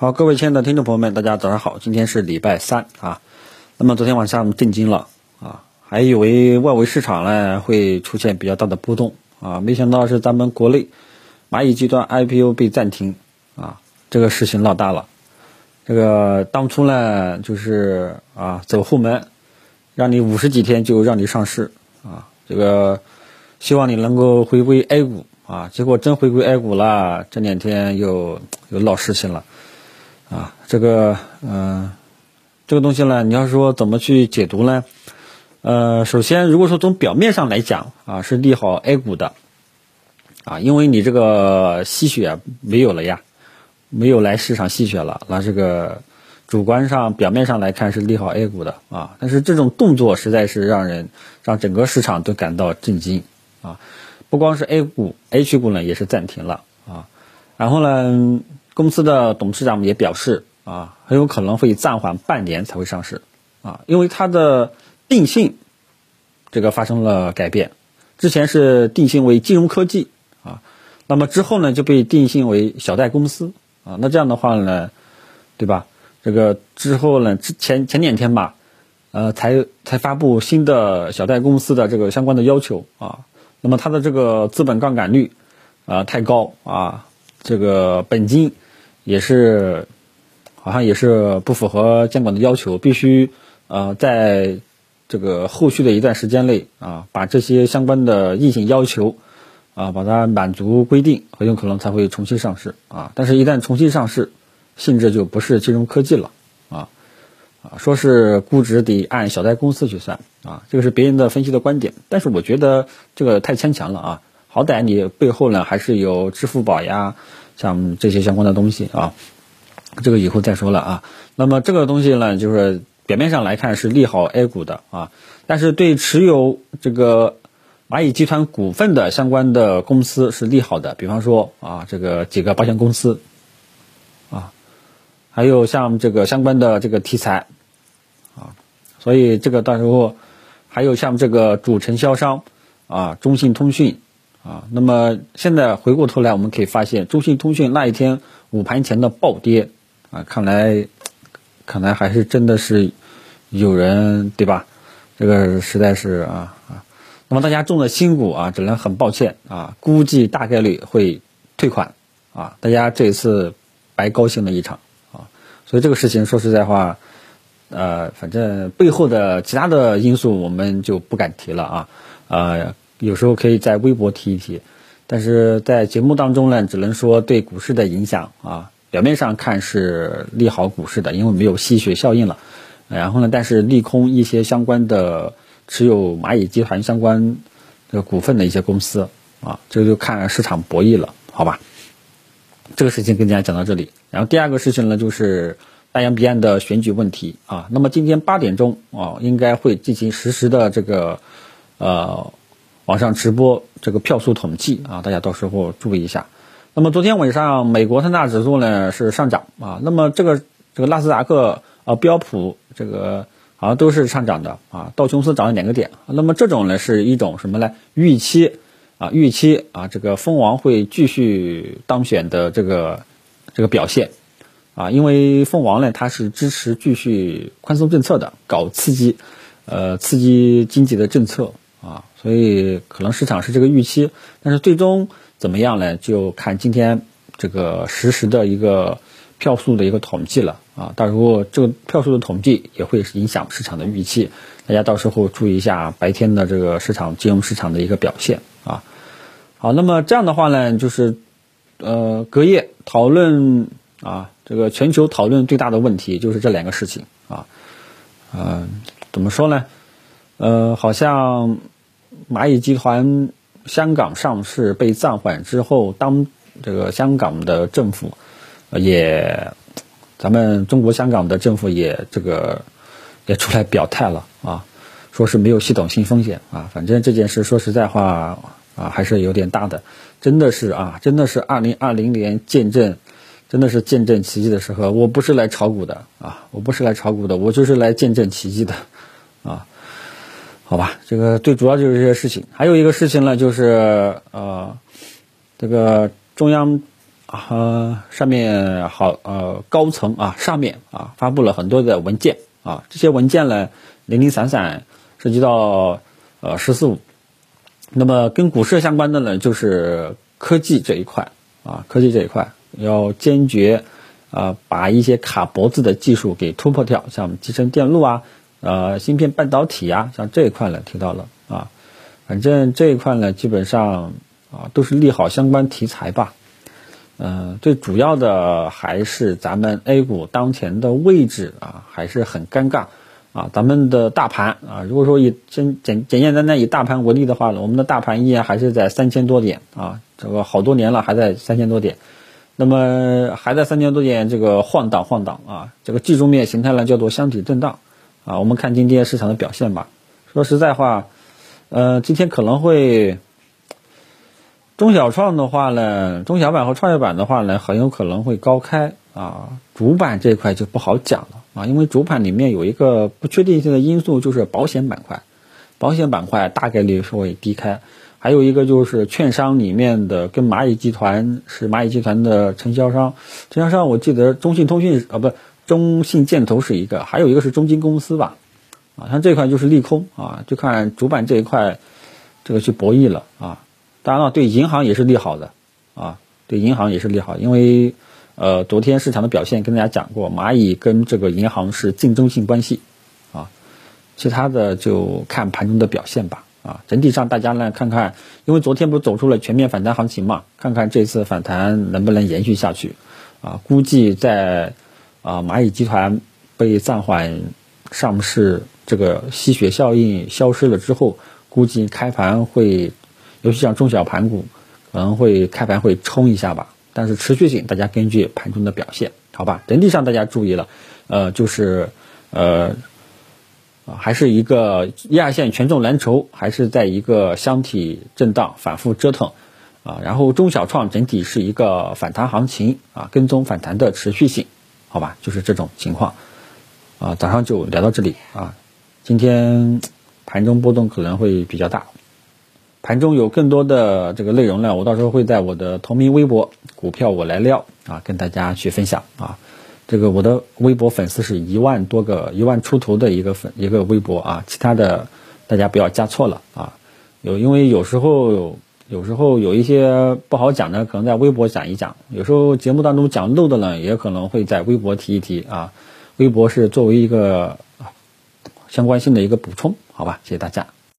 好，各位亲爱的听众朋友们，大家早上好，今天是礼拜三啊。那么昨天晚上我们震惊了啊，还以为外围市场呢会出现比较大的波动啊，没想到是咱们国内蚂蚁集团 IPO 被暂停啊，这个事情闹大了。这个当初呢就是啊走后门，让你五十几天就让你上市啊，这个希望你能够回归 A 股啊，结果真回归 A 股了，这两天又又闹事情了。啊，这个嗯，这个东西呢，你要说怎么去解读呢？呃，首先，如果说从表面上来讲啊，是利好 A 股的，啊，因为你这个吸血没有了呀，没有来市场吸血了，那这个主观上表面上来看是利好 A 股的啊，但是这种动作实在是让人让整个市场都感到震惊啊，不光是 A 股，H 股呢也是暂停了啊，然后呢？公司的董事长也表示，啊，很有可能会暂缓半年才会上市，啊，因为它的定性这个发生了改变，之前是定性为金融科技，啊，那么之后呢就被定性为小贷公司，啊，那这样的话呢，对吧？这个之后呢，之前前两天吧，呃，才才发布新的小贷公司的这个相关的要求，啊，那么它的这个资本杠杆率，啊，太高，啊，这个本金。也是，好像也是不符合监管的要求，必须呃在这个后续的一段时间内啊，把这些相关的硬性要求啊，把它满足规定，很有可能才会重新上市啊。但是，一旦重新上市，性质就不是金融科技了啊啊，说是估值得按小贷公司去算啊，这个是别人的分析的观点，但是我觉得这个太牵强了啊，好歹你背后呢还是有支付宝呀。像这些相关的东西啊，这个以后再说了啊。那么这个东西呢，就是表面上来看是利好 A 股的啊，但是对持有这个蚂蚁集团股份的相关的公司是利好的。比方说啊，这个几个保险公司啊，还有像这个相关的这个题材啊，所以这个到时候还有像这个主承销商啊，中信通讯。啊，那么现在回过头来，我们可以发现，中信通讯那一天午盘前的暴跌，啊，看来，看来还是真的是有人对吧？这个实在是啊啊，那么大家中了新股啊，只能很抱歉啊，估计大概率会退款啊，大家这一次白高兴了一场啊，所以这个事情说实在话，呃，反正背后的其他的因素我们就不敢提了啊，呃。有时候可以在微博提一提，但是在节目当中呢，只能说对股市的影响啊，表面上看是利好股市的，因为没有吸血效应了。然后呢，但是利空一些相关的持有蚂蚁集团相关的股份的一些公司啊，这就看市场博弈了，好吧？这个事情跟大家讲到这里。然后第二个事情呢，就是大洋彼岸的选举问题啊。那么今天八点钟啊，应该会进行实时的这个呃。网上直播这个票数统计啊，大家到时候注意一下。那么昨天晚上美国三大指数呢是上涨啊，那么这个这个纳斯达克啊标普这个好像都是上涨的啊，道琼斯涨了两个点。那么这种呢是一种什么呢？预期啊预期啊这个蜂王会继续当选的这个这个表现啊，因为蜂王呢它是支持继续宽松政策的，搞刺激呃刺激经济的政策。啊，所以可能市场是这个预期，但是最终怎么样呢？就看今天这个实时的一个票数的一个统计了啊。到时候这个票数的统计也会影响市场的预期，大家到时候注意一下白天的这个市场金融市场的一个表现啊。好，那么这样的话呢，就是呃隔夜讨论啊，这个全球讨论最大的问题就是这两个事情啊，嗯，怎么说呢？呃，好像蚂蚁集团香港上市被暂缓之后，当这个香港的政府也，咱们中国香港的政府也这个也出来表态了啊，说是没有系统性风险啊。反正这件事说实在话啊，还是有点大的，真的是啊，真的是二零二零年见证，真的是见证奇迹的时候。我不是来炒股的啊，我不是来炒股的，我就是来见证奇迹的啊。好吧，这个最主要就是这些事情。还有一个事情呢，就是呃，这个中央啊，上面好呃高层啊上面啊发布了很多的文件啊，这些文件呢零零散散涉及到呃“十四五”，那么跟股市相关的呢就是科技这一块啊，科技这一块要坚决啊把一些卡脖子的技术给突破掉，像集成电路啊。呃，芯片半导体啊，像这一块呢提到了啊，反正这一块呢基本上啊都是利好相关题材吧。嗯，最主要的还是咱们 A 股当前的位置啊还是很尴尬啊。咱们的大盘啊，如果说以简简简简单单以大盘为例的话呢，我们的大盘依然还是在三千多点啊，这个好多年了还在三千多点，那么还在三千多点这个晃荡晃荡啊，这个技术面形态呢叫做箱体震荡。啊，我们看今天市场的表现吧。说实在话，呃，今天可能会中小创的话呢，中小板和创业板的话呢，很有可能会高开啊。主板这块就不好讲了啊，因为主板里面有一个不确定性的因素，就是保险板块，保险板块大概率是会低开。还有一个就是券商里面的，跟蚂蚁集团是蚂蚁集团的承销商，承销商我记得中信通讯啊，不。中信建投是一个，还有一个是中金公司吧，啊，像这块就是利空啊，就看主板这一块，这个去博弈了啊。当然了，对银行也是利好的啊，对银行也是利好，因为呃，昨天市场的表现跟大家讲过，蚂蚁跟这个银行是竞争性关系啊，其他的就看盘中的表现吧啊。整体上大家呢看看，因为昨天不是走出了全面反弹行情嘛，看看这次反弹能不能延续下去啊？估计在。啊，蚂蚁集团被暂缓上市，这个吸血效应消失了之后，估计开盘会，尤其像中小盘股，可能会开盘会冲一下吧。但是持续性，大家根据盘中的表现，好吧。整体上大家注意了，呃，就是呃，还是一个一二线权重蓝筹，还是在一个箱体震荡反复折腾啊。然后中小创整体是一个反弹行情啊，跟踪反弹的持续性。好吧，就是这种情况，啊，早上就聊到这里啊。今天盘中波动可能会比较大，盘中有更多的这个内容呢，我到时候会在我的同名微博“股票我来撩”啊，跟大家去分享啊。这个我的微博粉丝是一万多个，一万出头的一个粉一个微博啊，其他的大家不要加错了啊。有因为有时候。有时候有一些不好讲的，可能在微博讲一讲；有时候节目当中讲漏的呢，也可能会在微博提一提啊。微博是作为一个相关性的一个补充，好吧？谢谢大家。